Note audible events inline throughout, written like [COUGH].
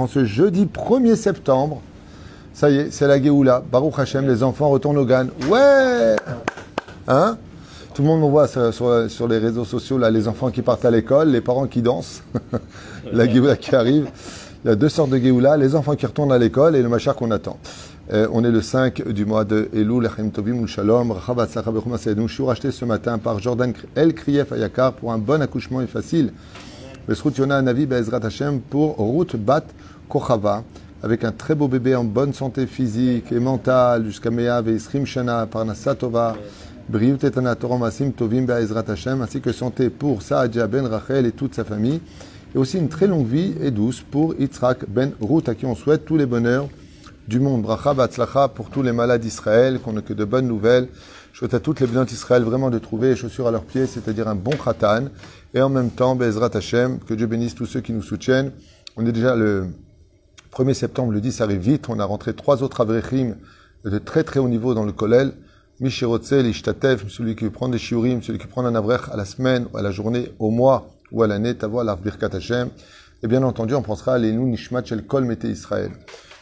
en ce jeudi 1er septembre, ça y est, c'est la Géoula. Baruch Hashem, les enfants retournent au GAN. Ouais Hein Tout le monde me voit sur, les réseaux sociaux, là, les enfants qui partent à l'école, les parents qui dansent, [LAUGHS] la Géoula qui arrive. Il y a deux sortes de Géoula, les enfants qui retournent à l'école et le machar qu'on attend. Euh, on est le 5 du mois de Elul, Lechem Tovim, Shalom. Je suis racheté ce matin par Jordan El Krief Ayakar pour un bon accouchement et facile. Besrut Yona Navi Be'ezrat Hashem pour Ruth Bat Kochava, avec un très beau bébé en bonne santé physique et mentale, jusqu'à Mea Ve'isrim Shana, Parnasa Tova, Briut Etana Torom Asim Tovim Be'ezrat Hashem, ainsi que santé pour Saadja Ben Rachel et toute sa famille, et aussi une très longue vie et douce pour Yitzhak Ben Ruth, à qui on souhaite tous les bonheurs du monde. Bracha Batzlacha pour tous les malades d'Israël, qu'on n'a que de bonnes nouvelles. Je souhaite à toutes les bénédictions d'Israël vraiment de trouver les chaussures à leurs pieds, c'est-à-dire un bon khatan. Et en même temps, Bezrat Hashem, que Dieu bénisse tous ceux qui nous soutiennent. On est déjà le 1er septembre, le 10 ça arrive vite. On a rentré trois autres avrechim de très très haut niveau dans le kollel. Mishirotze, l'Ishtatev, celui qui prendre des shiurim, celui qui prend un avrech à la semaine, ou à la journée, au mois ou à l'année, tavo birkat Hashem. Et bien entendu, on pensera à l'Enu Nishmat Shel Israël.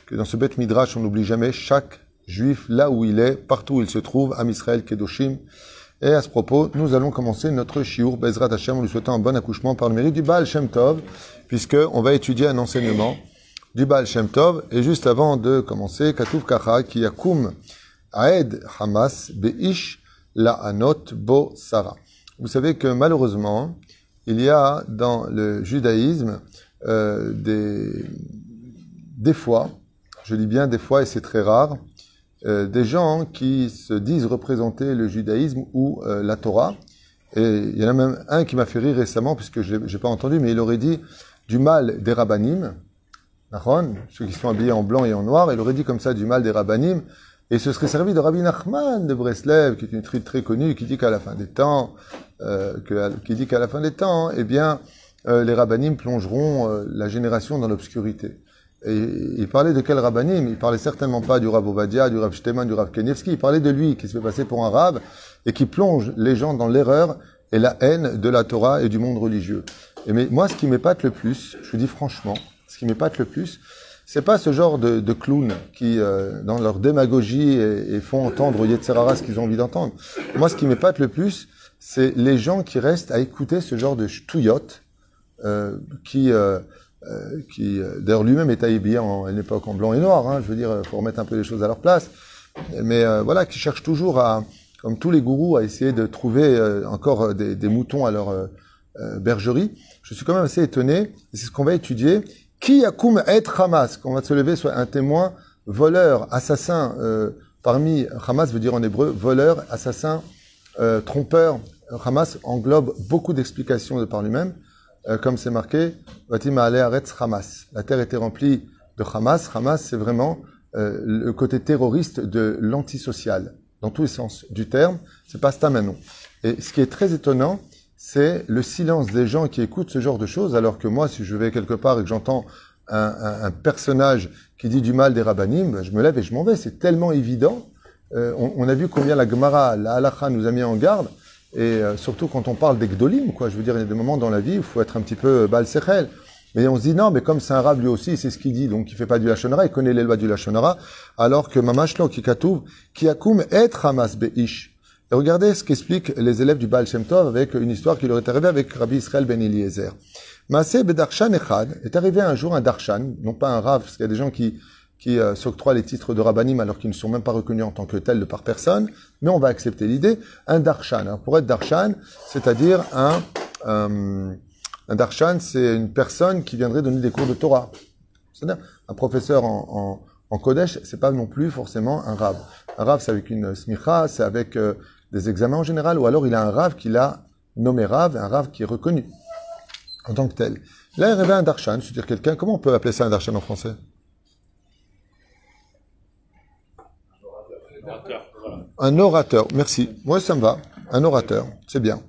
Que dans ce bête midrash, on n'oublie jamais chaque juif là où il est, partout où il se trouve, Am Israël Kedoshim. Et à ce propos, nous allons commencer notre shiur Bezrat Hashem en lui souhaitant un bon accouchement par le mérite du Baal Shem Tov, puisque on va étudier un enseignement du Baal Shem Tov. Et juste avant de commencer, Katuv Kacha, qui yakum Aed Hamas Beish La Anot Bo Sarah. Vous savez que malheureusement, il y a dans le judaïsme euh, des, des fois, je dis bien des fois et c'est très rare, euh, des gens qui se disent représenter le judaïsme ou euh, la Torah. Et il y en a même un qui m'a fait rire récemment, puisque je n'ai pas entendu, mais il aurait dit du mal des rabbanim, ceux qui sont habillés en blanc et en noir, il aurait dit comme ça du mal des rabbanim, et ce serait servi de Rabbi Nachman de Breslev, qui est une truite très connue, qui dit qu'à la fin des temps, euh, qui dit qu'à la fin des temps, eh bien, les rabbanim plongeront la génération dans l'obscurité. Et il parlait de quel rabbanim Il parlait certainement pas du Rav Ovadia, du Rav Shteman, du Rav Kenievski. Il parlait de lui qui se fait passer pour un rave et qui plonge les gens dans l'erreur et la haine de la Torah et du monde religieux. Et mais moi, ce qui m'épate le plus, je vous dis franchement, ce qui m'épate le plus, c'est pas ce genre de, clowns qui, euh, dans leur démagogie, et, font entendre Yetzerara ce qu'ils ont envie d'entendre. Moi, ce qui m'épate le plus, c'est les gens qui restent à écouter ce genre de ch'touillotte, euh, qui, euh, euh, qui euh, d'ailleurs lui-même est habillé en, à une époque en blanc et noir. Hein, je veux dire, euh, faut remettre un peu les choses à leur place. Mais euh, voilà, qui cherchent toujours à, comme tous les gourous, à essayer de trouver euh, encore des, des moutons à leur bergerie. Je suis quand même assez étonné. et C'est ce qu'on va étudier. Qui yakum et Hamas? Qu'on va se lever soit un témoin, voleur, assassin. parmi Hamas veut dire en hébreu voleur, assassin, trompeur. Hamas englobe beaucoup d'explications de par lui-même. Euh, comme c'est marqué, Vatim Aretz Hamas. La terre était remplie de Hamas. Hamas, c'est vraiment euh, le côté terroriste de l'antisocial, dans tous les sens du terme. C'est pas Stamanon. Et ce qui est très étonnant, c'est le silence des gens qui écoutent ce genre de choses, alors que moi, si je vais quelque part et que j'entends un, personnage qui dit du mal des rabbinim, ben, je me lève et je m'en vais. C'est tellement évident. Euh, on, on a vu combien la Gemara, la Halacha nous a mis en garde. Et euh, surtout quand on parle des Gdolim, quoi. Je veux dire, il y a des moments dans la vie où il faut être un petit peu euh, Sechel. Mais on se dit, non, mais comme c'est un rab lui aussi, c'est ce qu'il dit, donc il fait pas du Lachonara, il connaît les lois du Lachonara, alors que Mamashlo, qui katouv, qui akum et Hamas Beish. Et regardez ce qu'expliquent les élèves du Baal Shem Tov avec une histoire qui leur est arrivée avec Rabbi Israël Ben Eliezer. Maaseh Bedarshan Echad est arrivé un jour un Darshan, non pas un Rav, parce qu'il y a des gens qui, qui euh, s'octroient les titres de Rabbanim alors qu'ils ne sont même pas reconnus en tant que tels de par personne, mais on va accepter l'idée. Un Darshan, Alors, pour être Darshan, c'est-à-dire un, euh, un Darshan, c'est une personne qui viendrait donner des cours de Torah. C'est-à-dire un professeur en, en, Kodesh, c'est pas non plus forcément un Rav. Un Rav, c'est avec une smicha, c'est avec euh, des examens en général, ou alors il a un Rav qu'il a nommé Rav, un Rav qui est reconnu en tant que tel. Là, il rêvait un darshan, c'est-à-dire quelqu'un, comment on peut appeler ça un darshan en français? Un orateur, merci. Moi, ça me va. Un orateur, c'est bien.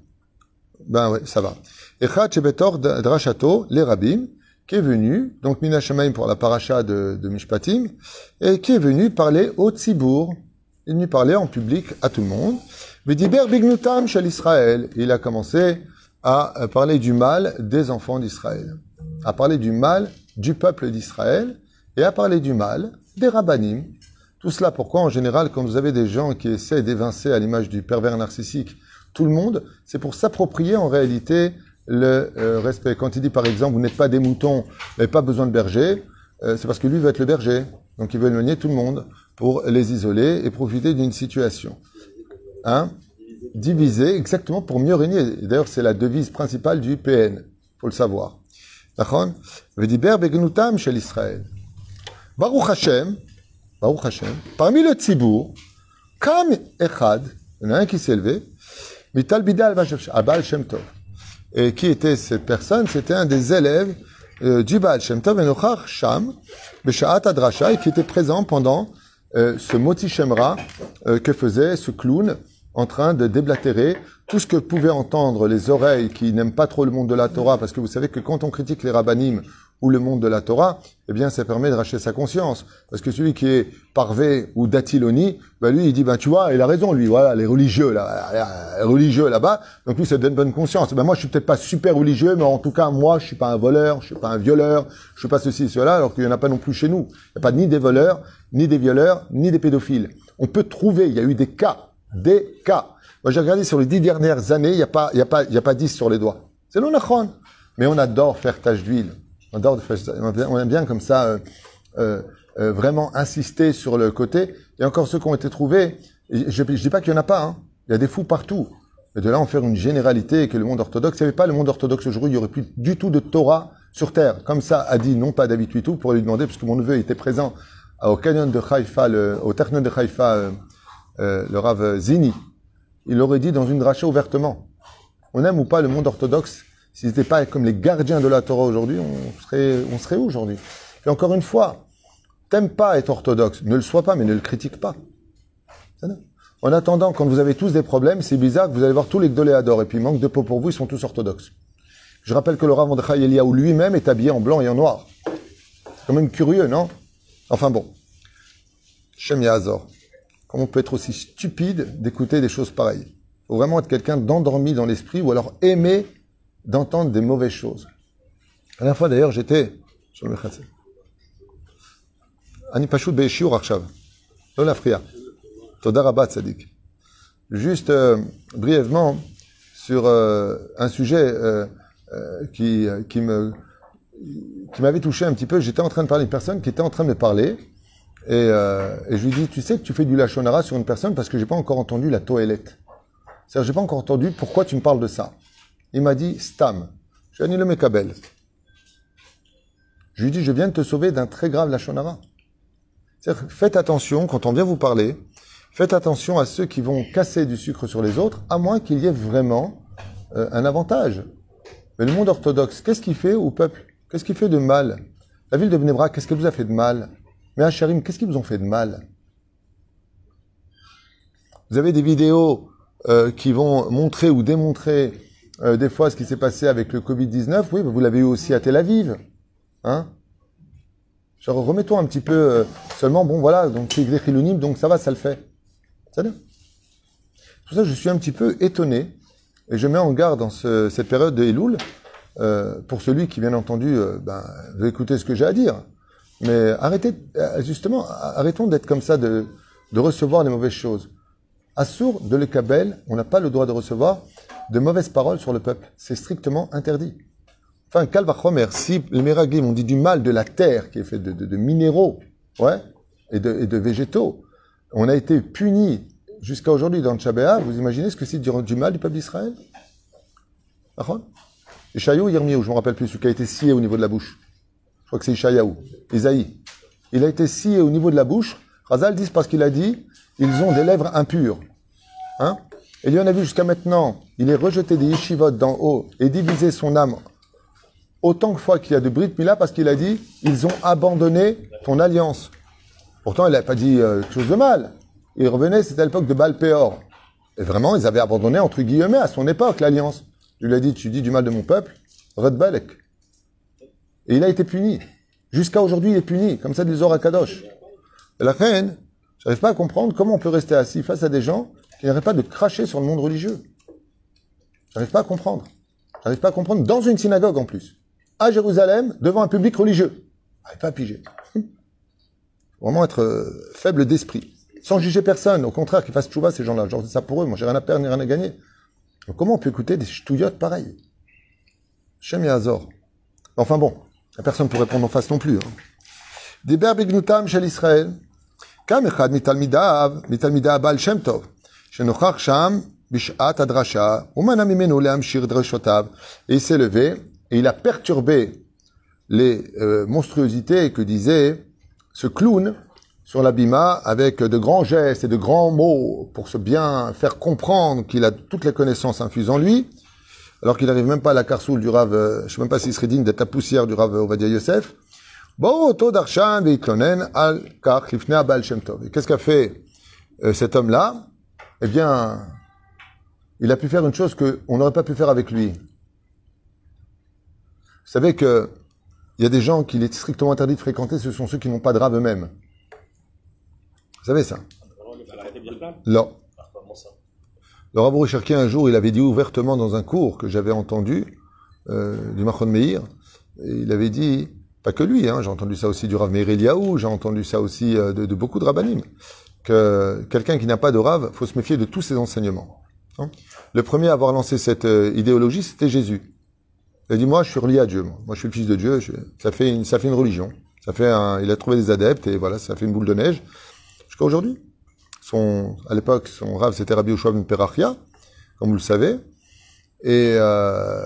Ben oui, ça va. Echad Shebetor Drashato, les rabbins, qui est venu, donc Mina Shemaim pour la paracha de, Mishpatim, et qui est venu parler au Tzibour. Il est venu en public à tout le monde. Vediber Bignutam Shel Israël. Il a commencé à parler du mal des enfants d'Israël, à parler du mal du peuple d'Israël et à parler du mal des rabbinim. Tout cela pourquoi en général quand vous avez des gens qui essaient d'évincer à l'image du pervers narcissique tout le monde, c'est pour s'approprier en réalité le euh, respect. Quand il dit par exemple vous n'êtes pas des moutons, vous n'avez pas besoin de berger, euh, c'est parce que lui veut être le berger. Donc il veut éloigner tout le monde pour les isoler et profiter d'une situation. Hein? Diviser exactement pour mieux régner. D'ailleurs, c'est la devise principale du PN. faut le savoir. Baruch Hashem, Parmi le tzibour, comme Echad, il y en a un qui s'est élevé, Mital Bidal Abal Shem Tov. Et qui était cette personne C'était un des élèves euh, du Baal Shem Tov, Enochar Sham, Beshaat et qui était présent pendant ce moti Shemra que faisait ce clown en train de déblatérer tout ce que pouvaient entendre les oreilles qui n'aiment pas trop le monde de la Torah, parce que vous savez que quand on critique les rabbinim ou le monde de la Torah, eh bien, ça permet de racheter sa conscience. Parce que celui qui est parvé ou datiloni, ben lui, il dit, ben tu vois, il a raison, lui, voilà, les religieux, là, religieux là-bas, donc lui, ça donne bonne conscience. Ben moi, je suis peut-être pas super religieux, mais en tout cas, moi, je suis pas un voleur, je suis pas un violeur, je suis pas ceci, cela, alors qu'il y en a pas non plus chez nous. Il n'y a pas ni des voleurs, ni des violeurs, ni des pédophiles. On peut trouver, il y a eu des cas, des cas. Moi, j'ai regardé sur les dix dernières années, il n'y a pas, il y a pas, il y a pas dix sur les doigts. C'est l'onachon. Mais on adore faire tache d'huile. On adore on aime bien comme ça, euh, euh, euh, vraiment insister sur le côté. Et encore ceux qui ont été trouvés, je, je dis pas qu'il y en a pas, hein. Il y a des fous partout. Mais de là en faire une généralité et que le monde orthodoxe, il n'y avait pas le monde orthodoxe aujourd'hui, il n'y aurait plus du tout de Torah sur terre. Comme ça a dit, non pas David tout pour lui demander, parce que mon neveu était présent au canyon de Haïfa, au Technon de Haïfa, le Rav Zini, il aurait dit dans une dracha ouvertement. On aime ou pas le monde orthodoxe, s'ils n'étaient pas comme les gardiens de la Torah aujourd'hui, on serait, on serait où aujourd'hui? Et encore une fois, t'aimes pas être orthodoxe, ne le sois pas, mais ne le critique pas. En attendant, quand vous avez tous des problèmes, c'est bizarre que vous allez voir tous les gdoléadors, et puis manque de peau pour vous, ils sont tous orthodoxes. Je rappelle que le Rav Eliaou lui-même est habillé en blanc et en noir. C'est quand même curieux, non? Enfin bon. Shem Yazor. Comment on peut être aussi stupide d'écouter des choses pareilles? Il faut vraiment être quelqu'un d'endormi dans l'esprit ou alors aimer d'entendre des mauvaises choses. La dernière fois d'ailleurs, j'étais sur le. Ani Pashut Fria. Toda Rabat Sadik. Juste euh, brièvement sur euh, un sujet euh, qui, qui me qui m'avait touché un petit peu. J'étais en train de parler d'une personne qui était en train de me parler et, et, je lui dis, tu sais que tu fais du lachonara sur une personne parce que j'ai pas encore entendu la toilette. C'est-à-dire, j'ai pas encore entendu pourquoi tu me parles de ça. Il m'a dit, stam. Je lui ai dit. Je lui dis, je viens de te sauver d'un très grave lachonara. Faites attention quand on vient vous parler. Faites attention à ceux qui vont casser du sucre sur les autres, à moins qu'il y ait vraiment euh, un avantage. Mais le monde orthodoxe, qu'est-ce qu'il fait au peuple? Qu'est-ce qu'il fait de mal? La ville de Bnebra, qu'est-ce qu'elle vous a fait de mal? Mais Hacharim, qu'est-ce qui vous ont fait de mal? Vous avez des vidéos euh, qui vont montrer ou démontrer euh, des fois ce qui s'est passé avec le Covid-19. Oui, vous l'avez eu aussi à Tel Aviv. Hein Genre, remettons un petit peu euh, seulement, bon voilà, donc c'est Chilunim, donc ça va, ça le fait. Ça va Pour ça, je suis un petit peu étonné, et je mets en garde dans ce, cette période de Elul, pour celui qui, bien entendu, ben, veut écouter ce que j'ai à dire. Mais arrêtez, euh, justement, arrêtons d'être comme ça, de, recevoir les mauvaises choses. Assour de l'Ekabel, on n'a pas le droit de recevoir de mauvaises paroles sur le peuple. C'est strictement interdit. Enfin, Kalvachomer, si les Meraglim ont dit du mal de la terre qui est faite de, minéraux, ouais, et de, végétaux, on a été puni jusqu'à aujourd'hui dans le vous imaginez ce que c'est du, du mal du peuple d'Israël? Et Chayou Yermiou, je me rappelle plus, ce qui a été scié au niveau de la bouche. Je crois que c'est Ishayahu, Isaïe. Il a été scié au niveau de la bouche. Razal dit parce qu'il a dit, ils ont des lèvres impures. Hein? Et lui, on a vu jusqu'à maintenant, il est rejeté des yeshivot d'en haut et divisé son âme autant de fois qu'il y a de Brit Mila parce qu'il a dit, ils ont abandonné ton alliance. Pourtant, il n'a pas dit euh, quelque chose de mal. Il revenait, c'était à l'époque de Balpéor. Et vraiment, ils avaient abandonné, entre guillemets, à son époque, l'alliance. Il lui a dit, tu dis du mal de mon peuple, Redbalek. Et il a été puni. Jusqu'à aujourd'hui, il est puni, comme ça des Kadosh. Et la reine, j'arrive pas à comprendre comment on peut rester assis face à des gens qui n'arrêtent pas de cracher sur le monde religieux. J'arrive pas à comprendre. J'arrive pas à comprendre dans une synagogue en plus. À Jérusalem, devant un public religieux. Ah, J'arrive pas à piger. Vraiment être euh, faible d'esprit. Sans juger personne. Au contraire, qu'ils fassent chouba ces gens-là. Genre, c'est ça pour eux. Moi, j'ai rien à perdre ni rien à gagner. Donc, comment on peut écouter des ch'touillottes pareilles? Shem Yazor. Enfin bon. La personne pour répondre en face non plus. Hein. Des berbignutam chez l'Israël. Sham Bishat Adrasha, Et il s'est levé et il a perturbé les euh, monstruosités que disait ce clown sur l'abima avec de grands gestes et de grands mots pour se bien faire comprendre qu'il a toutes les connaissances infuses en lui, alors qu'il n'arrive même pas à la carsoule du rave, euh, je ne sais même pas s'il serait digne d'être la poussière du rave Ovadia Yosef. Qu'est-ce qu'a fait euh, cet homme-là? Eh bien, il a pu faire une chose qu'on n'aurait pas pu faire avec lui. Vous savez que il y a des gens qu'il est strictement interdit de fréquenter, ce sont ceux qui n'ont pas de Rav eux-mêmes. Vous savez ça? Non. Le Rav Cherki, un jour, il avait dit ouvertement dans un cours que j'avais entendu euh, du Machon Meir, il avait dit, pas que lui, hein, j'ai entendu ça aussi du Rav Meir Eliaou, j'ai entendu ça aussi euh, de, beaucoup de rabbinim, que quelqu'un qui n'a pas de Rav, faut se méfier de tous ses enseignements. Hein. Le premier à avoir lancé cette euh, idéologie, c'était Jésus. Il a dit, moi, je suis relié à Dieu. Moi, je suis le fils de Dieu. ça fait une, ça fait une religion. Ça fait un, il a trouvé des adeptes et voilà, ça fait une boule de neige. Jusqu'à aujourd'hui. Son, à l'époque, son rave, c'était Rabbi Yoshua ben Perachia, comme vous le savez. Et, euh,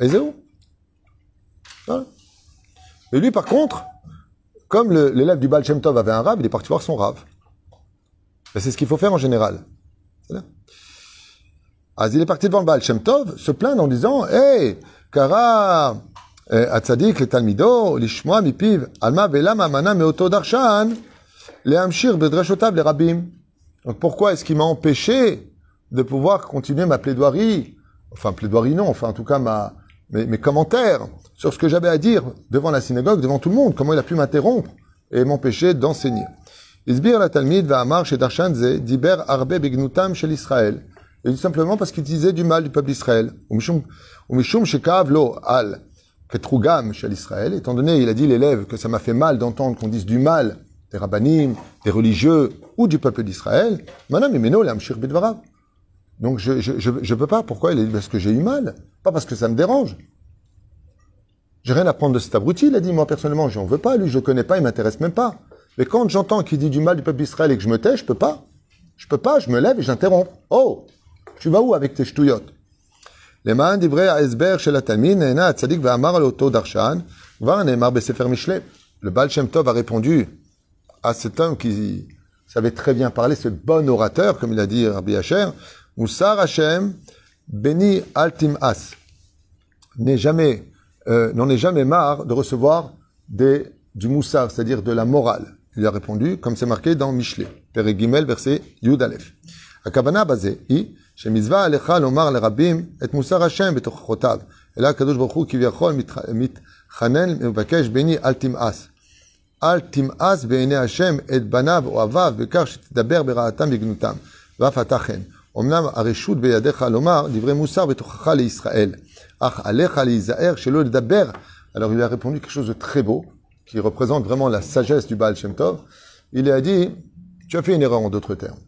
et Zéo. Voilà. Et lui, par contre, comme l'élève du Baal Shem Tov avait un rave, il est parti voir son rave. C'est ce qu'il faut faire en général. Ah, il est parti devant le Baal se plaindre en disant, hey, Kara, Atzadik, le Talmido, l'Ishmoa, Mipiv, Alma, Velama, Mana, Meoto, Darshan, les Hamshir, Bedrashotav, les Rabbim. Donc pourquoi est-ce qu'il m'a empêché de pouvoir continuer ma plaidoirie Enfin, plaidoirie non, enfin en tout cas ma, mes, commentaires sur ce que j'avais à dire devant la synagogue, devant tout le monde, comment il a pu m'interrompre et m'empêcher d'enseigner? Isbir la va amar chez Darshanze, diber arbe begnutam chez l'Israël. Et dit simplement parce qu'il disait du mal du peuple d'Israël. Al ketrugam chez l'Israël. Étant donné, il a dit l'élève que ça m'a fait mal d'entendre qu'on dise du mal des rabbinim, des religieux ou du peuple d'Israël, donc je je, je, peux pas. Pourquoi il est Parce que j'ai eu mal, pas parce que ça me dérange. J'ai rien à prendre de cet abruti, il a dit. Moi personnellement, j'en veux pas. Lui, je connais pas, il m'intéresse même pas. Mais quand j'entends qu'il dit du mal du peuple d'Israël et que je me tais, je peux pas. Je peux pas. Je me lève et j'interromps. Oh, tu vas où avec tes ch'touillottes Les mains à Esber chez la Talmine, Tzadik Amar l'auto Darshan, Le Baal Shem Tov a répondu à cet homme qui savait très bien parler, ce bon orateur, comme il a dit Rabbi Hacher, Moussar Hashem, béni altim as, n'est jamais, euh, n'en est jamais marre de recevoir des, du moussar, c'est-à-dire de la morale. Il a répondu, comme c'est marqué dans Michelet, Père Gimel, verset Yud Aleph. הכוונה בזה היא שמצווה עליך לומר לרבים את מוסר השם בתוכחותיו. אלא הקדוש ברוך הוא כביכול מתחנן ומבקש ביני אל תמאס. אל תמאס בעיני השם את בניו אוהביו בכך שתדבר ברעתם בגנותם, ואף אתה כן. אמנם הרשות בידיך לומר דברי מוסר בתוכך לישראל, אך עליך להיזהר שלא לדבר. Alors il a répondu quelque chose de très beau, qui représente vraiment la sagesse du Baal Shem Tov. Il a dit, tu as fait une erreur en d'autres termes.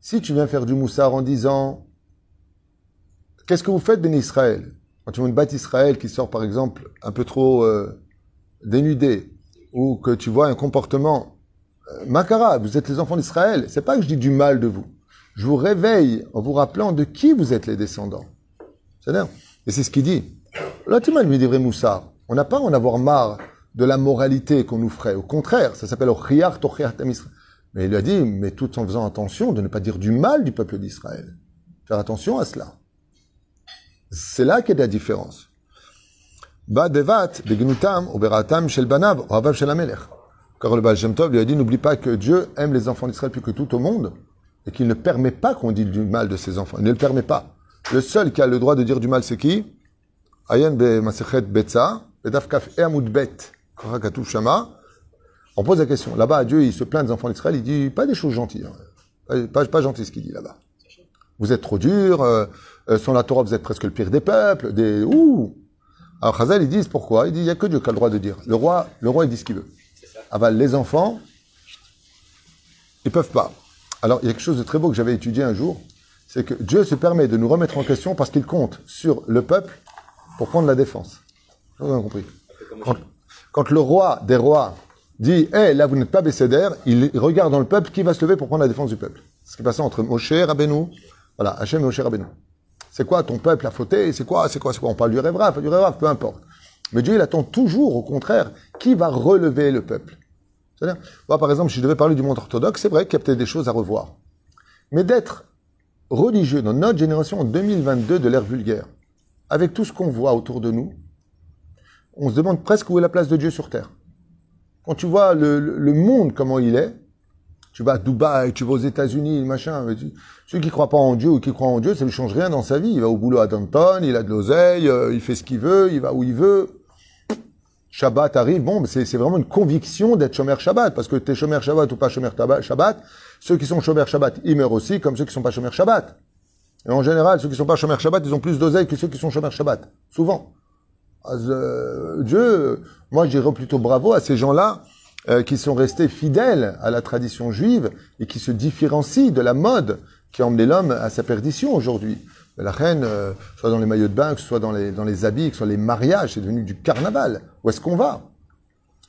Si tu viens faire du moussard en disant, qu'est-ce que vous faites, Ben Israël? Quand tu vois une bête Israël qui sort par exemple un peu trop euh, dénudée, ou que tu vois un comportement euh, Makara, vous êtes les enfants d'Israël, c'est pas que je dis du mal de vous. Je vous réveille en vous rappelant de qui vous êtes les descendants. C'est-à-dire, et c'est ce qu'il dit. Là, tu m'as lui vrai moussard. On n'a pas en avoir marre de la moralité qu'on nous ferait. Au contraire, ça s'appelle Ochriar Mais il lui a dit, mais tout en faisant attention de ne pas dire du mal du peuple d'Israël. Faire attention à cela. C'est là qu'est la différence. Car le Baal Tov lui a dit, n'oublie pas que Dieu aime les enfants d'Israël plus que tout au monde, et qu'il ne permet pas qu'on dise du mal de ses enfants. Il ne le permet pas. Le seul qui a le droit de dire du mal, c'est qui? Ayen be Masechet Betza, Bedafkaf Eamud Bet, Shama. On pose la question. Là-bas, Dieu, il se plaint des enfants d'Israël, il dit pas des choses gentilles. Hein. Pas, pas, gentil ce qu'il dit là-bas. Vous êtes trop dur, euh, euh, sans la Torah, vous êtes presque le pire des peuples. Des... Ouh Alors Chazal, ils disent pourquoi? Il dit, il n'y a que Dieu qui a le droit de dire. Le roi, le roi il dit ce qu'il veut. Bah, les enfants, ils peuvent pas. Alors, il y a quelque chose de très beau que j'avais étudié un jour, c'est que Dieu se permet de nous remettre en question parce qu'il compte sur le peuple pour prendre la défense. Vous avez compris? Quand, le roi des rois dit, hé, là, vous n'êtes pas Bécédère, il regarde dans le peuple qui va se lever pour prendre la défense du peuple. Ce qui est passé entre Moshe et Rabbeinu. Voilà, Hachem et Moshe. C'est quoi ton peuple a fauté C'est quoi C'est quoi C'est quoi? On parle du rêve du rêve peu importe. Mais Dieu, il attend toujours, au contraire, qui va relever le peuple. C'est-à-dire, moi, par exemple, si je devais parler du monde orthodoxe, c'est vrai qu'il y a peut-être des choses à revoir. Mais d'être religieux dans notre génération en 2022 de l'ère vulgaire, avec tout ce qu'on voit autour de nous, on se demande presque où est la place de Dieu sur Terre. Quand tu vois le, le monde, comment il est, tu vas à Dubaï, tu vas aux États-Unis, machin. Celui qui croit pas en Dieu ou qui croit en Dieu, ça ne change rien dans sa vie. Il va au boulot à Danton, il a de l'oseille, euh, il fait ce qu'il veut, il va où il veut. Shabbat arrive, bon, c'est vraiment une conviction d'être Shomer Shabbat, parce que tu es Shomer Shabbat ou pas Shomer Shabbat, ceux qui sont Shomer Shabbat, ils meurent aussi, comme ceux qui sont pas Shomer Shabbat. Et en général, ceux qui sont pas Shomer Shabbat, ils ont plus d'oseille que ceux qui sont Shomer Shabbat. Souvent. Euh, Dieu, moi je dirais plutôt bravo à ces gens-là euh, qui sont restés fidèles à la tradition juive et qui se différencient de la mode qui a emmené l'homme à sa perdition aujourd'hui. La reine, euh, soit dans les maillots de bain, soit dans les, dans les habits, que soit les mariages, c'est devenu du carnaval. Où est-ce qu'on va?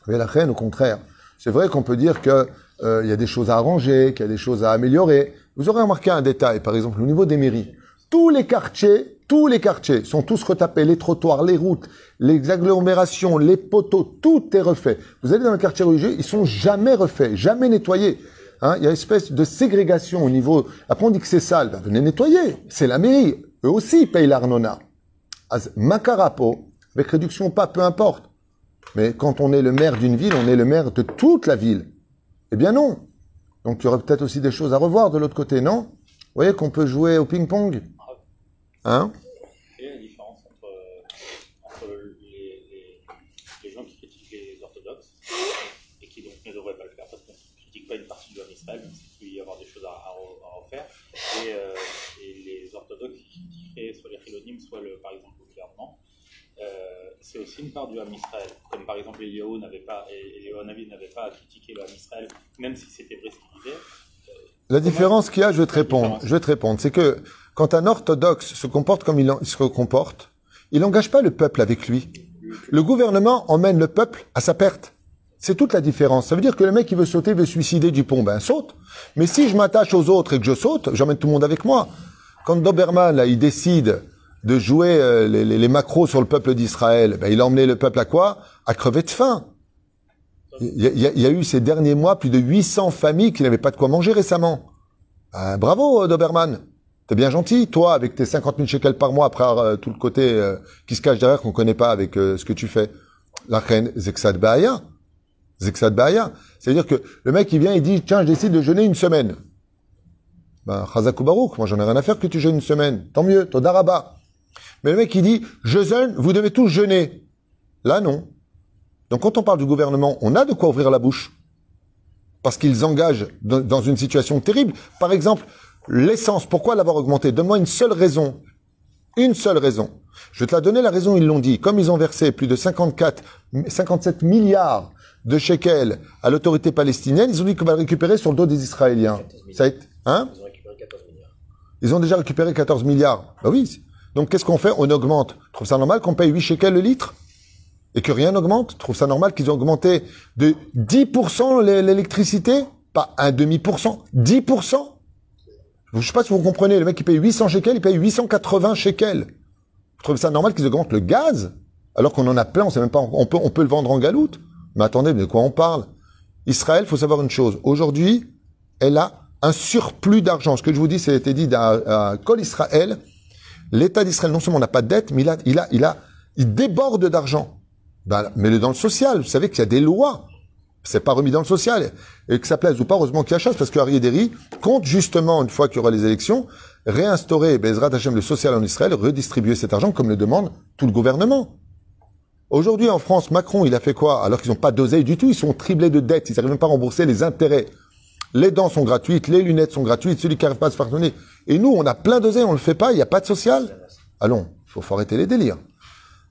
Mais la reine, au contraire. C'est vrai qu'on peut dire qu'il euh, y a des choses à arranger, qu'il y a des choses à améliorer. Vous aurez remarqué un détail, par exemple, au niveau des mairies. Tous les quartiers, tous les quartiers sont tous retapés, les trottoirs, les routes, les agglomérations, les poteaux, tout est refait. Vous allez dans le quartier religieux, ils sont jamais refaits, jamais nettoyés. Hein, il y a une espèce de ségrégation au niveau. Après, on dit que c'est sale. Ben, venez nettoyer. C'est la mairie. Eux aussi payent l'arnona. Macarapo, avec réduction pas, peu importe. Mais quand on est le maire d'une ville, on est le maire de toute la ville. Eh bien non. Donc il y aurait peut-être aussi des choses à revoir de l'autre côté, non? Vous voyez qu'on peut jouer au ping-pong? Hein Euh, et, les orthodoxes qui critiqueraient soit les chilonimes, soit le, par exemple le gouvernement, euh, c'est aussi une part du Ham Israël. Comme par exemple Eliyahu n'avait pas, et n'avait pas critiqué le Ham Israël, même si c'était vrai ce qu'il disait. Euh, la différence qu'il y a, je vais te répondre, je vais te répondre, c'est que quand un orthodoxe se comporte comme il, se comporte, il n'engage pas le peuple avec lui. Le gouvernement emmène le peuple à sa perte. C'est toute la différence. Ça veut dire que le mec qui veut sauter, veut suicider du pont, ben saute. Mais si je m'attache aux autres et que je saute, j'emmène tout le monde avec moi. Quand Doberman, là, il décide de jouer euh, les, macros sur le peuple d'Israël, ben, il a emmené le peuple à quoi? À crever de faim. Il y, a, eu ces derniers mois plus de 800 familles qui n'avaient pas de quoi manger récemment. Ben, bravo, Doberman. T'es bien gentil, toi, avec tes 50 000 shekels par mois, après euh, tout le côté euh, qui se cache derrière qu'on connaît pas avec ce que tu fais. La reine Zexad Bahaya. Zexad Bahaya. C'est-à-dire que le mec, il vient, il dit, tiens, je décide de jeûner une semaine. Ben, Chazakou moi j'en ai rien à faire que tu jeûnes une semaine. Tant mieux, Todaraba. Mais le mec, il dit, je jeûne, vous devez tous jeûner. Là, non. Donc quand on parle du gouvernement, on a de quoi ouvrir la bouche. Parce qu'ils engagent dans une situation terrible. Par exemple, l'essence, pourquoi l'avoir augmenté? Donne-moi une seule raison. Une seule raison. Je vais te la donner la raison, ils l'ont dit. Comme ils ont versé plus de 54, 57 milliards de shekels à l'autorité palestinienne, ils ont dit qu'on va le récupérer sur le dos des Israéliens. Ça hein? Ils ont récupéré 14 milliards. Ils ont déjà récupéré 14 milliards. Bah oui. Donc qu'est-ce qu'on fait? On augmente. Trouve ça normal qu'on paye 8 shekels le litre? Et que rien n'augmente? Trouve ça normal qu'ils ont augmenté de 10% l'électricité? Pas un demi-pourcent 10% Je sais pas si vous comprenez. Le mec qui paye 800 shekels, il paye 880 shekels. Vous trouvez ça normal qu'ils augmentent le gaz alors qu'on en a plein, on sait même pas, on peut, on peut le vendre en galoute mais attendez, de quoi on parle? Israël, faut savoir une chose. Aujourd'hui, elle a un surplus d'argent. Ce que je vous dis, ça a été dit à, Col Israël. L'État d'Israël, non seulement n'a pas de dette, mais il a, il a, il a, il déborde d'argent. Ben, mais dans le social. Vous savez qu'il y a des lois. C'est pas remis dans le social. Et que ça plaise ou pas, heureusement qu'il y a chasse, parce que Derry compte justement, une fois qu'il y aura les élections, réinstaurer Bezrat Hashem le social en Israël, redistribuer cet argent comme le demande tout le gouvernement. Aujourd'hui, en France, Macron, il a fait quoi Alors qu'ils n'ont pas d'oseille du tout, ils sont triplés de dettes, ils n'arrivent même pas à rembourser les intérêts. Les dents sont gratuites, les lunettes sont gratuites, celui qui n'arrive pas à se faire donner. Et nous, on a plein d'oseilles, on le fait pas, il n'y a pas de social. Allons, faut, faut arrêter les délires.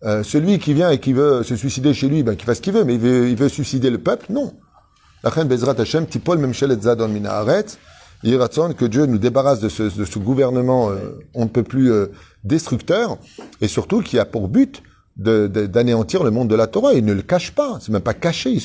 Euh, celui qui vient et qui veut se suicider chez lui, ben, qu'il fasse ce qu'il veut, mais il veut, il veut suicider le peuple, non. La reine Bezrat Hashem, Tipol Memshel et Zadon Minaharet, Yiratzon, que Dieu nous débarrasse de ce, de ce gouvernement, euh, on ne peut plus euh, destructeur, et surtout qui a pour but d'anéantir le monde de la Torah. Il ne le cache pas, c'est même pas caché, ils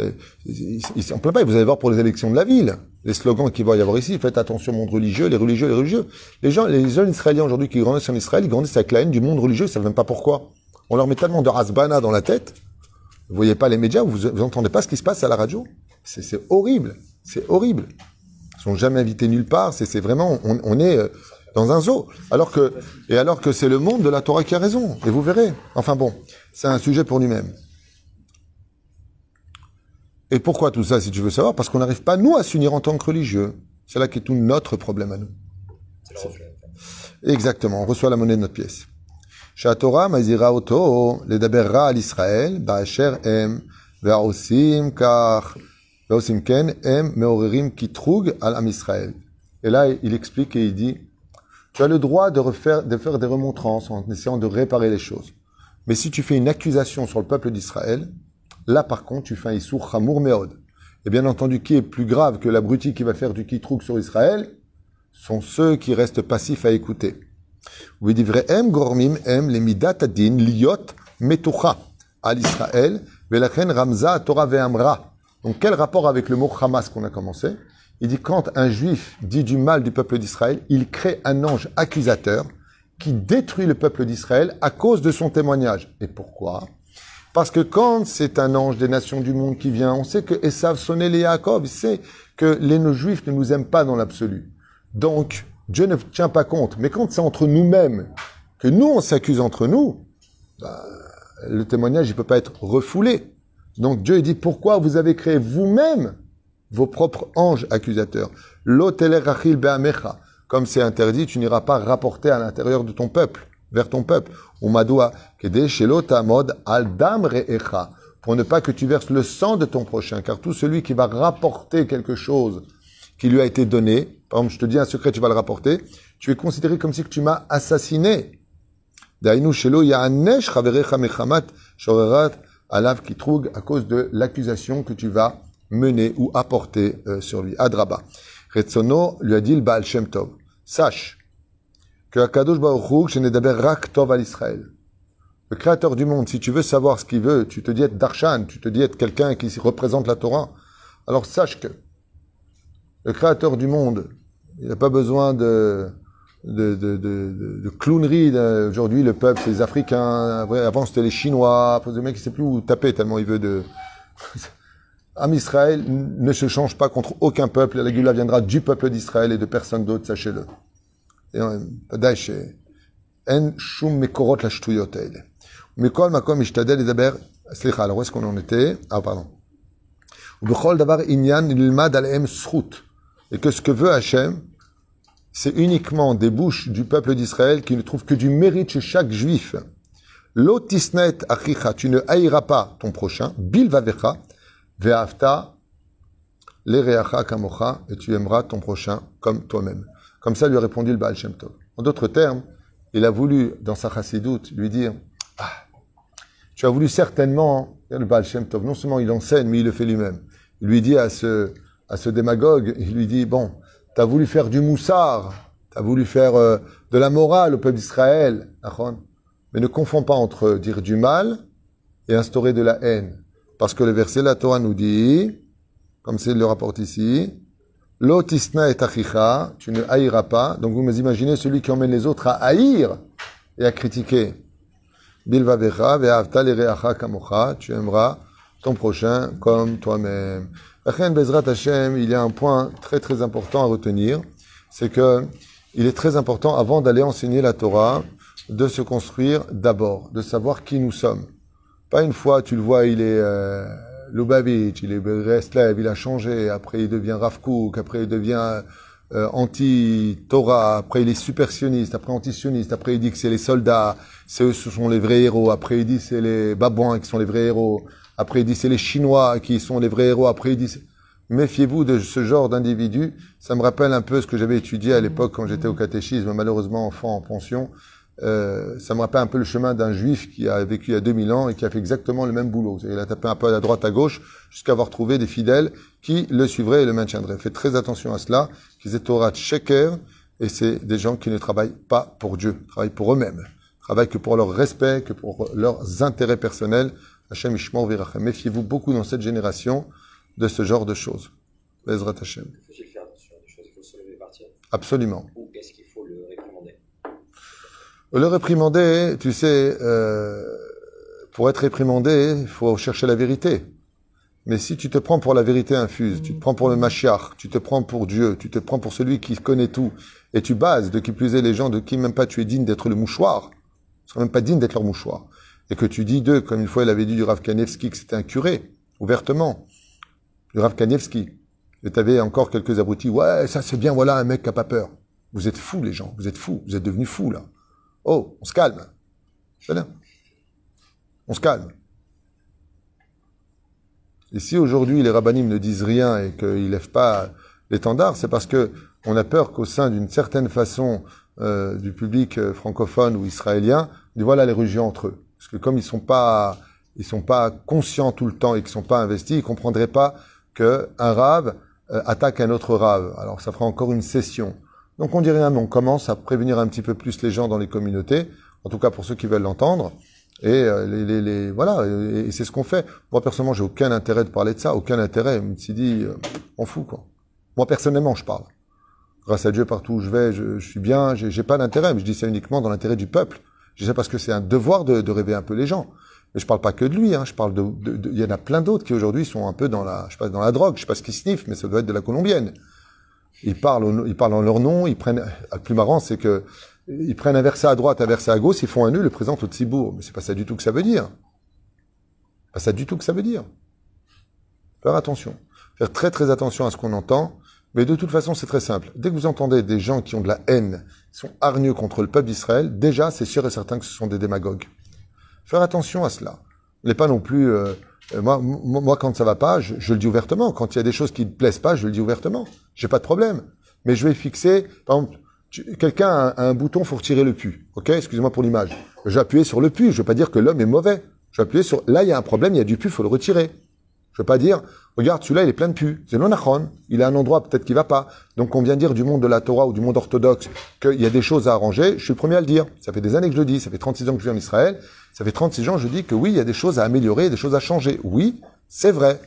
euh, ils ils s'en plaignent pas. Vous allez voir pour les élections de la ville, les slogans qu'il va y avoir ici, faites attention au monde religieux, les religieux, les religieux. Les gens, les jeunes Israéliens aujourd'hui qui grandissent en Israël, ils grandissent avec la haine du monde religieux, ils savent même pas pourquoi. On leur met tellement de rasbana dans la tête, vous voyez pas les médias, vous, vous entendez pas ce qui se passe à la radio. C'est horrible, c'est horrible. Ils sont jamais invités nulle part. C'est c'est vraiment, on, on est euh, dans un zoo. Alors que, et alors que c'est le monde de la Torah qui a raison. Et vous verrez. Enfin bon, c'est un sujet pour lui-même. Et pourquoi tout ça, si tu veux savoir? Parce qu'on n'arrive pas, nous, à s'unir en tant que religieux. C'est là qui est tout notre problème à nous. Exactement, on reçoit la monnaie de notre pièce. Shatora mazira oto ledaberra al Israël ba'asher em kar ve'osim ken em me'orerim kitrug al am Israël. Et là, il explique et il dit tu as le droit de, faire des remontrances en essayant de réparer les choses. Mais si tu fais une accusation sur le peuple d'Israël, là par contre, tu fais un issour Hamour Meod. Et bien entendu, qui est plus grave que l'abruti qui va faire du kitrouk sur Israël sont ceux qui restent passifs à écouter. Donc quel rapport avec le mot Hamas qu'on a commencé? Il dit quand un juif dit du mal du peuple d'Israël, il crée un ange accusateur qui détruit le peuple d'Israël à cause de son témoignage. Et pourquoi? Parce que quand c'est un ange des nations du monde qui vient, on sait que Esav sonnait les Jacob, il sait que les non-juifs ne nous aiment pas dans l'absolu. Donc, Dieu ne tient pas compte. Mais quand c'est entre nous-mêmes, que nous, on s'accuse entre nous, bah, le témoignage, il peut pas être refoulé. Donc Dieu il dit, pourquoi vous avez créé vous-même vos propres anges accusateurs L'oteler rachil be'amecha. Comme c'est interdit, tu n'iras pas rapporter à l'intérieur de ton peuple, vers ton peuple. Umadua, tamod al dam re'echa. Pour ne pas que tu verses le sang de ton prochain. Car tout celui qui va rapporter quelque chose qui lui a été donné, par exemple, je te dis un secret, tu vas le rapporter, tu es considéré comme si tu m'as assassiné. Dainu shelo ya'anesh chaverecha mechamat shorerat alav kitrug à cause de l'accusation que tu vas mener ou apporter euh, sur lui. Adraba. Retsono lui a dit le Baal Shem Tov. Sache que Akadosh Baruch je n'ai rak tov à l'Israël. Le créateur du monde, si tu veux savoir ce qu'il veut, tu te dis être Darshan, tu te dis être quelqu'un qui représente la Torah, alors sache que le créateur du monde, il n'a pas besoin de, de, de, de, clownerie. Aujourd'hui, le peuple, c'est les Africains. Avant, c'était les Chinois. Le mec, il sait plus où taper tellement il veut de... [LAUGHS] Am Israël ne se change pas contre aucun peuple. La Gula viendra du peuple d'Israël et de personne d'autre, sachez-le. Euh, eh. Mais quand eh. Makom Ishtadel et Daber, Slicha, alors où est-ce qu'on en était? Ah, pardon. Et que ce que veut Hachem, c'est uniquement des bouches du peuple d'Israël qui ne trouvent que du mérite chez chaque juif. L'otisnet achicha, tu ne haïras pas ton prochain, bilvavecha, ve'afta, lereacha kamocha, et tu aimeras ton prochain comme toi-même. Comme ça lui a répondu le Baal Shem Tov. En d'autres termes, il a voulu, dans sa chassidoute, lui dire, ah, tu as voulu certainement, le Baal Shem Tov, non seulement il enseigne, mais il le fait lui-même. Il lui dit à ce, à ce démagogue, il lui dit, bon, tu as voulu faire du moussard, tu as voulu faire euh, de la morale au peuple d'Israël, mais ne confonds pas entre dire du mal et instaurer de la haine. Parce que le verset de la Torah nous dit, comme c'est le rapporte ici, Lotisna et achicha, tu ne haïras pas. Donc vous imaginez celui qui emmène les autres à haïr et à critiquer. Lereacha kamocha, tu aimeras ton prochain comme toi-même. Bezrat Hashem, il y a un point très très important à retenir, c'est que il est très important avant d'aller enseigner la Torah de se construire d'abord, de savoir qui nous sommes. Pas une fois, tu le vois, il est euh, Lubavitch, il est Breslev, il a changé, après il devient Rav Kook, après il devient euh, anti-Torah, après il est supersioniste, après anti-sioniste, après il dit que c'est les soldats, c'est ce sont les vrais héros, après il dit c'est les babouins qui sont les vrais héros, après il dit c'est les Chinois qui sont les vrais héros, après il dit... Méfiez-vous de ce genre d'individu. Ça me rappelle un peu ce que j'avais étudié à l'époque quand j'étais au catéchisme, malheureusement enfant en pension. Euh, ça me rappelle un peu le chemin d'un juif qui a vécu il y a 2000 ans et qui a fait exactement le même boulot. Il a tapé un peu à droite, à gauche, jusqu'à avoir trouvé des fidèles qui le suivraient et le maintiendraient. Faites très attention à cela, qu'ils aient Torah Sheker, et c'est des gens qui ne travaillent pas pour Dieu, travaillent pour eux-mêmes, travaillent que pour leur respect, que pour leurs intérêts personnels. Hachem Ishmael Virachem. Méfiez-vous beaucoup dans cette génération de ce genre de choses. Bezrat Hashem. Faut-il faire attention à des choses Il faut se lever et partir Absolument. Ou est-ce qu'il faut le réprimander Le réprimander, tu sais, euh, pour être réprimandé, il faut chercher la vérité. Mais si tu te prends pour la vérité infuse, tu te prends pour le Mashiach, tu te prends pour Dieu, tu te prends pour celui qui connaît tout, et tu bases de qui plus est les gens de qui même pas tu es digne d'être le mouchoir, ils sont même pas dignes d'être leur mouchoir, et que tu dis d'eux, comme une fois il avait dit du Rav Kanevski que c'était un curé, ouvertement, du Rav Kanevski, et t'avais encore quelques abrutis, ouais, ça c'est bien, voilà un mec qui a pas peur. Vous êtes fous les gens, vous êtes fous, vous êtes devenus fous là. Oh, on se calme. On se calme. Et si aujourd'hui les rabbinim ne disent rien et qu'ils lèvent pas l'étendard, c'est parce que on a peur qu'au sein d'une certaine façon euh, du public euh, francophone ou israélien, voilà les religions entre eux. Parce que comme ils sont pas, ils sont pas conscients tout le temps et qu'ils sont pas investis, ils comprendraient pas que un rave euh, attaque un autre rave. Alors ça fera encore une session. Donc on dit rien, mais on commence à prévenir un petit peu plus les gens dans les communautés, en tout cas pour ceux qui veulent l'entendre. Et euh, les, les, les, voilà, et, c'est ce qu'on fait. Moi personnellement, j'ai aucun intérêt de parler de ça, aucun intérêt. Je me suis dit, euh, on fout quoi. Moi personnellement, je parle. Grâce à Dieu, partout où je vais, je, je suis bien. J'ai pas d'intérêt, mais je dis ça uniquement dans l'intérêt du peuple. Je dis ça parce que c'est un devoir de, de rêver un peu les gens. Mais je parle pas que de lui. Hein, je parle de- il y en a plein d'autres qui aujourd'hui sont un peu dans la, je sais pas, dans la drogue. Je sais pas ce qu'ils sniffent, mais ça doit être de la colombienne. Ils parlent, ils parlent en leur nom. Ils prennent. Le plus marrant, c'est que ils prennent un verset à droite, un verset à gauche, ils font un nœud, le présentent au Tzibourg. Mais c'est pas ça du tout que ça veut dire. Pas ça du tout que ça veut dire. Faire attention. Faire très très attention à ce qu'on entend. Mais de toute façon, c'est très simple. Dès que vous entendez des gens qui ont de la haine, qui sont hargneux contre le peuple d'Israël, déjà, c'est sûr et certain que ce sont des démagogues. Faire attention à cela. n'est pas non plus... euh, moi, moi, moi, quand ça va pas, je, le dis ouvertement. Quand il y a des choses qui ne plaisent pas, je le dis ouvertement. J'ai pas de problème. Mais je vais fixer... Par exemple, quelqu'un a, un- bouton, faut retirer le pu. Ok? Excusez-moi pour l'image. Je vais appuyer sur le pu. Je veux pas dire que l'homme est mauvais. Je vais appuyer sur... Là, il y a un problème, il y a du pu, faut le retirer. Je veux pas dire, regarde, celui-là, il est plein de pu. C'est non. Il a un endroit peut-être qui va pas. Donc, on vient dire du monde de la Torah ou du monde orthodoxe qu'il y a des choses à arranger. Je suis le premier à le dire. Ça fait des années que je le dis. Ça fait 36 ans que je vis en Israël. Ça fait 36 ans je dis que oui, il y a des choses à améliorer, des choses à changer. Oui, c'est vrai.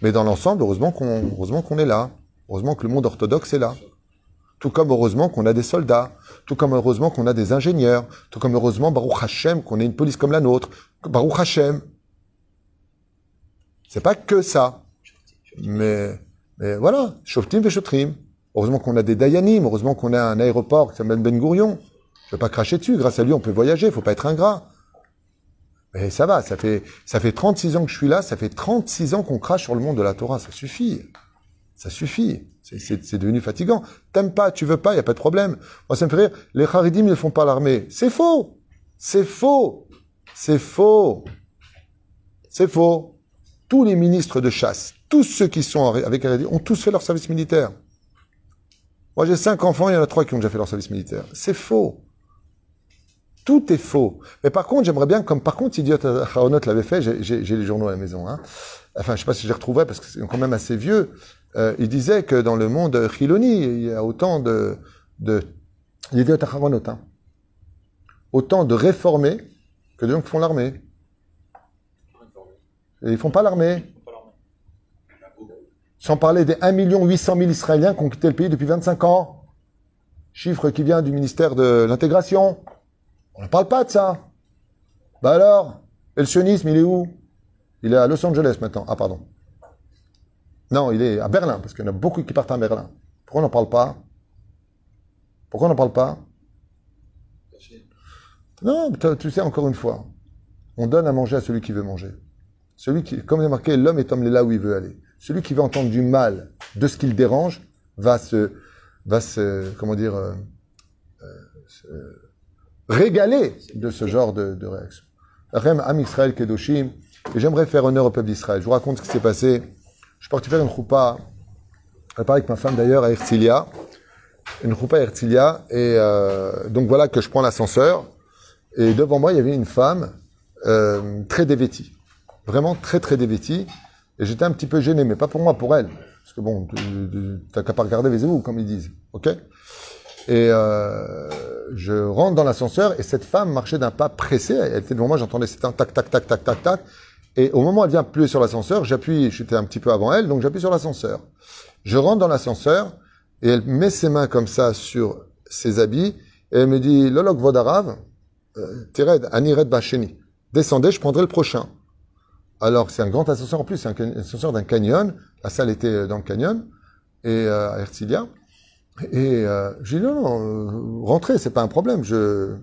Mais dans l'ensemble, heureusement qu'on, heureusement qu'on est là. Heureusement que le monde orthodoxe est là. Tout comme heureusement qu'on a des soldats. Tout comme heureusement qu'on a des ingénieurs. Tout comme heureusement, Baruch Hashem, qu'on ait une police comme la nôtre. Baruch Hashem. C'est pas que ça. Mais, mais voilà, Shoftim et. Heureusement qu'on a des Dayanim, heureusement qu'on a un aéroport qui s'appelle Ben Gourion. Je vais pas cracher dessus, grâce à lui on peut voyager, faut pas être ingrat. Mais ça va, ça fait, ça fait 36 ans que je suis là, ça fait 36 ans qu'on crache sur le monde de la Torah, ça suffit. Ça suffit. C'est- devenu fatigant. T'aimes pas, tu veux pas, y a pas de problème. Moi, ça me fait rire. Les Haridim, ne font pas l'armée. C'est faux. C'est faux. C'est faux. C'est faux. Tous les ministres de chasse, tous ceux qui sont avec Haridim, ont tous fait leur service militaire. Moi, j'ai cinq enfants, il y en a trois qui ont déjà fait leur service militaire. C'est faux. Tout est faux. Mais par contre, j'aimerais bien, comme par contre, Idiot Haronot l'avait fait, j'ai- les journaux à la maison. Hein. Enfin, je sais pas si je les retrouverai parce que c'est quand même assez vieux. Euh, il disait que dans le monde Chiloni, il y a autant de, de Idiot Haronot, hein. autant de réformés que de gens qui font l'armée. Et ils font pas l'armée. Sans parler des 1 800 000 Israéliens qui ont quitté le pays depuis 25 ans. Chiffre qui vient du ministère de l'intégration. On ne parle pas de ça. Bah alors Et le sionisme, il est où? Il est à Los Angeles maintenant. Ah, pardon. Non, il est à Berlin, parce qu'il y en a beaucoup qui partent à Berlin. Pourquoi on n'en parle pas? Pourquoi on n'en parle pas? Non, tu sais, encore une fois, on donne à manger à celui qui veut manger. Celui qui, comme il est marqué, l'homme est homme là où il veut aller. Celui qui veut entendre du mal de ce qui le dérange va se, va se, comment dire, euh, euh, régaler de ce genre de, réaction. Rem Am Israël Kedoshim. Et j'aimerais faire honneur au peuple d'Israël. Je vous raconte ce qui s'est passé. Je suis parti faire une choupa, parlais avec ma femme d'ailleurs à Herzliya, une choupa à Herzliya, et euh, donc voilà que je prends l'ascenseur, et devant moi il y avait une femme euh, très dévêtie, vraiment très très dévêtie, et j'étais un petit peu gêné, mais pas pour moi, pour elle, parce que bon, t'as qu'à pas regarder les vous comme ils disent, ok? Et euh, je rentre dans l'ascenseur, et cette femme marchait d'un pas pressé, elle était devant moi, j'entendais c'était un tac tac tac tac tac tac, et au moment où elle vient appuyer sur l'ascenseur, j'appuie, j'étais un petit peu avant elle, donc j'appuie sur l'ascenseur. Je rentre dans l'ascenseur et elle met ses mains comme ça sur ses habits et elle me dit Lolok Vodarav, euh, Tired, Anired Bacheni. Descendez, je prendrai le prochain. Alors c'est un grand ascenseur en plus, c'est un ascenseur d'un canyon. La salle était dans le canyon et euh, à Herzliya. Et euh, j'ai dit non, non, euh, rentrez, c'est pas un problème. Je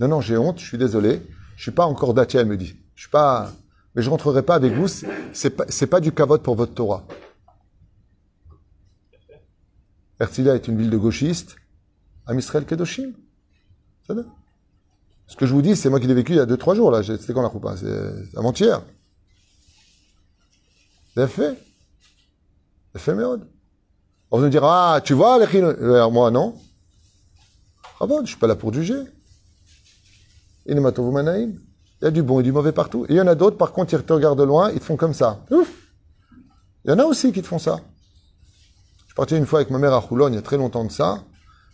non. Non, j'ai honte, je suis désolé. Je suis pas encore daté, elle me dit. Je suis pas, mais je rentrerai pas avec vous. c'est- pas, c'est pas du cavote pour votre Torah. Herzliya est une ville de gauchistes. Am Israël Kedoshim. Ce que je vous dis, c'est moi qui l'ai vécu il y a 2-3 jours, là. C'était quand la C'est avant-hier. Fait? Méod. On va nous dire, ah, tu vois, les Alors, moi, non. Ah bon, je suis pas là pour juger. Il y a du bon et du mauvais partout. Et il y en a d'autres, par contre, ils te regardent de loin, ils te font comme ça. Ouf. Il y en a aussi qui te font ça. Je suis parti une fois avec ma mère à Roulon, il y a très longtemps de ça.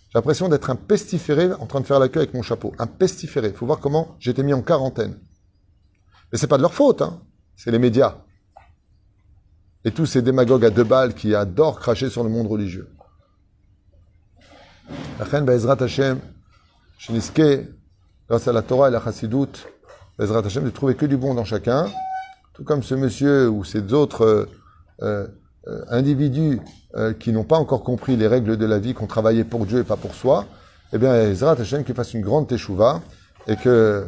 J'ai l'impression d'être un pestiféré en train de faire la queue avec mon chapeau. Un pestiféré. Il faut voir comment j'étais mis en quarantaine. Mais c'est pas de leur faute, hein. C'est les médias. Et tous ces démagogues à deux balles qui adorent cracher sur le monde religieux. La reine Bezrat Hashem, Shiniske, grâce à la Torah et la Chassidut, Bezrat Hashem, de trouver que du bon dans chacun, tout comme ce monsieur ou ces autres euh, euh, individus euh, qui n'ont pas encore compris les règles de la vie, qui ont travaillé pour Dieu et pas pour soi, eh bien, Bezrat Hashem qui fasse une grande teshuva et que,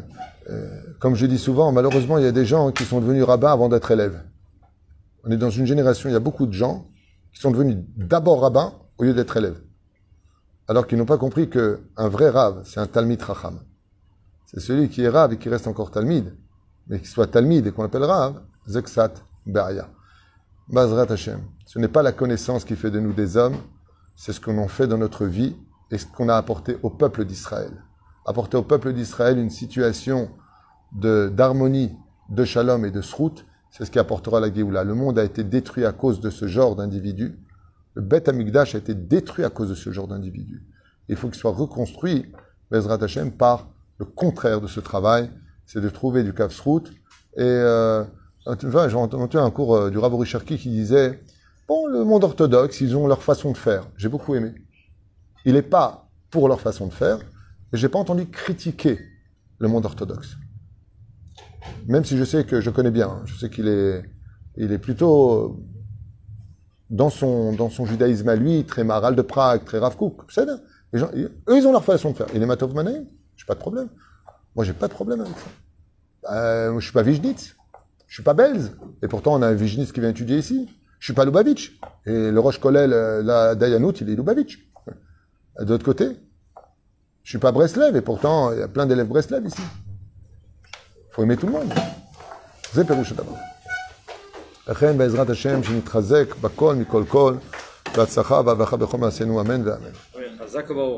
euh, comme je dis souvent, malheureusement, il y a des gens qui sont devenus rabbins avant d'être élèves. On est dans une génération, il y a beaucoup de gens qui sont devenus d'abord rabbins au lieu d'être élèves. Alors qu'ils n'ont pas compris que un vrai rave, c'est un talmid racham. C'est celui qui est rave et qui reste encore talmid, mais qui soit talmid et qu'on appelle rave, zeksat be'aya. Bazrat Hashem. Ce n'est pas la connaissance qui fait de nous des hommes, c'est ce qu'on en fait dans notre vie et ce qu'on a apporté au peuple d'Israël. Apporter au peuple d'Israël une situation d'harmonie, de shalom et de srout, c'est ce qui apportera la Géoula. Le monde a été détruit à cause de ce genre d'individus. Le Beth Amikdash a été détruit à cause de ce genre d'individus. Il faut qu'il soit reconstruit, Bezrat Hashem, par le contraire de ce travail, c'est de trouver du Kafsrout. Et euh, vois, j'ai entendu un cours euh, du Rav Cherki qui disait Bon, le monde orthodoxe, ils ont leur façon de faire. J'ai beaucoup aimé. Il n'est pas pour leur façon de faire, mais j'ai pas entendu critiquer le monde orthodoxe. Même si je sais que je connais bien, hein, je sais qu'il est, il est plutôt euh, dans son, dans son judaïsme à lui, très Maral de Prague, très Rav Kook. C'est eux, ils ont leur façon de faire. Il est Matov Manaïm, j'ai pas de problème. Moi, j'ai pas de problème avec ça. Euh, je suis pas Vijnitz, je suis pas Belz, et pourtant on a un Vijnitz qui vient étudier ici. Je suis pas Lubavitch, et le Roche Kolel, euh, la Dayanout, il est Lubavitch. De l'autre côté, je suis pas Breslev, et pourtant il y a plein d'élèves Breslev ici. Tout le monde. זה פירוש הדבר. לכן בעזרת השם שנתחזק בכל מכל כל, בהצלחה והברכה בכל מעשינו אמן ואמן. חזק וברוך.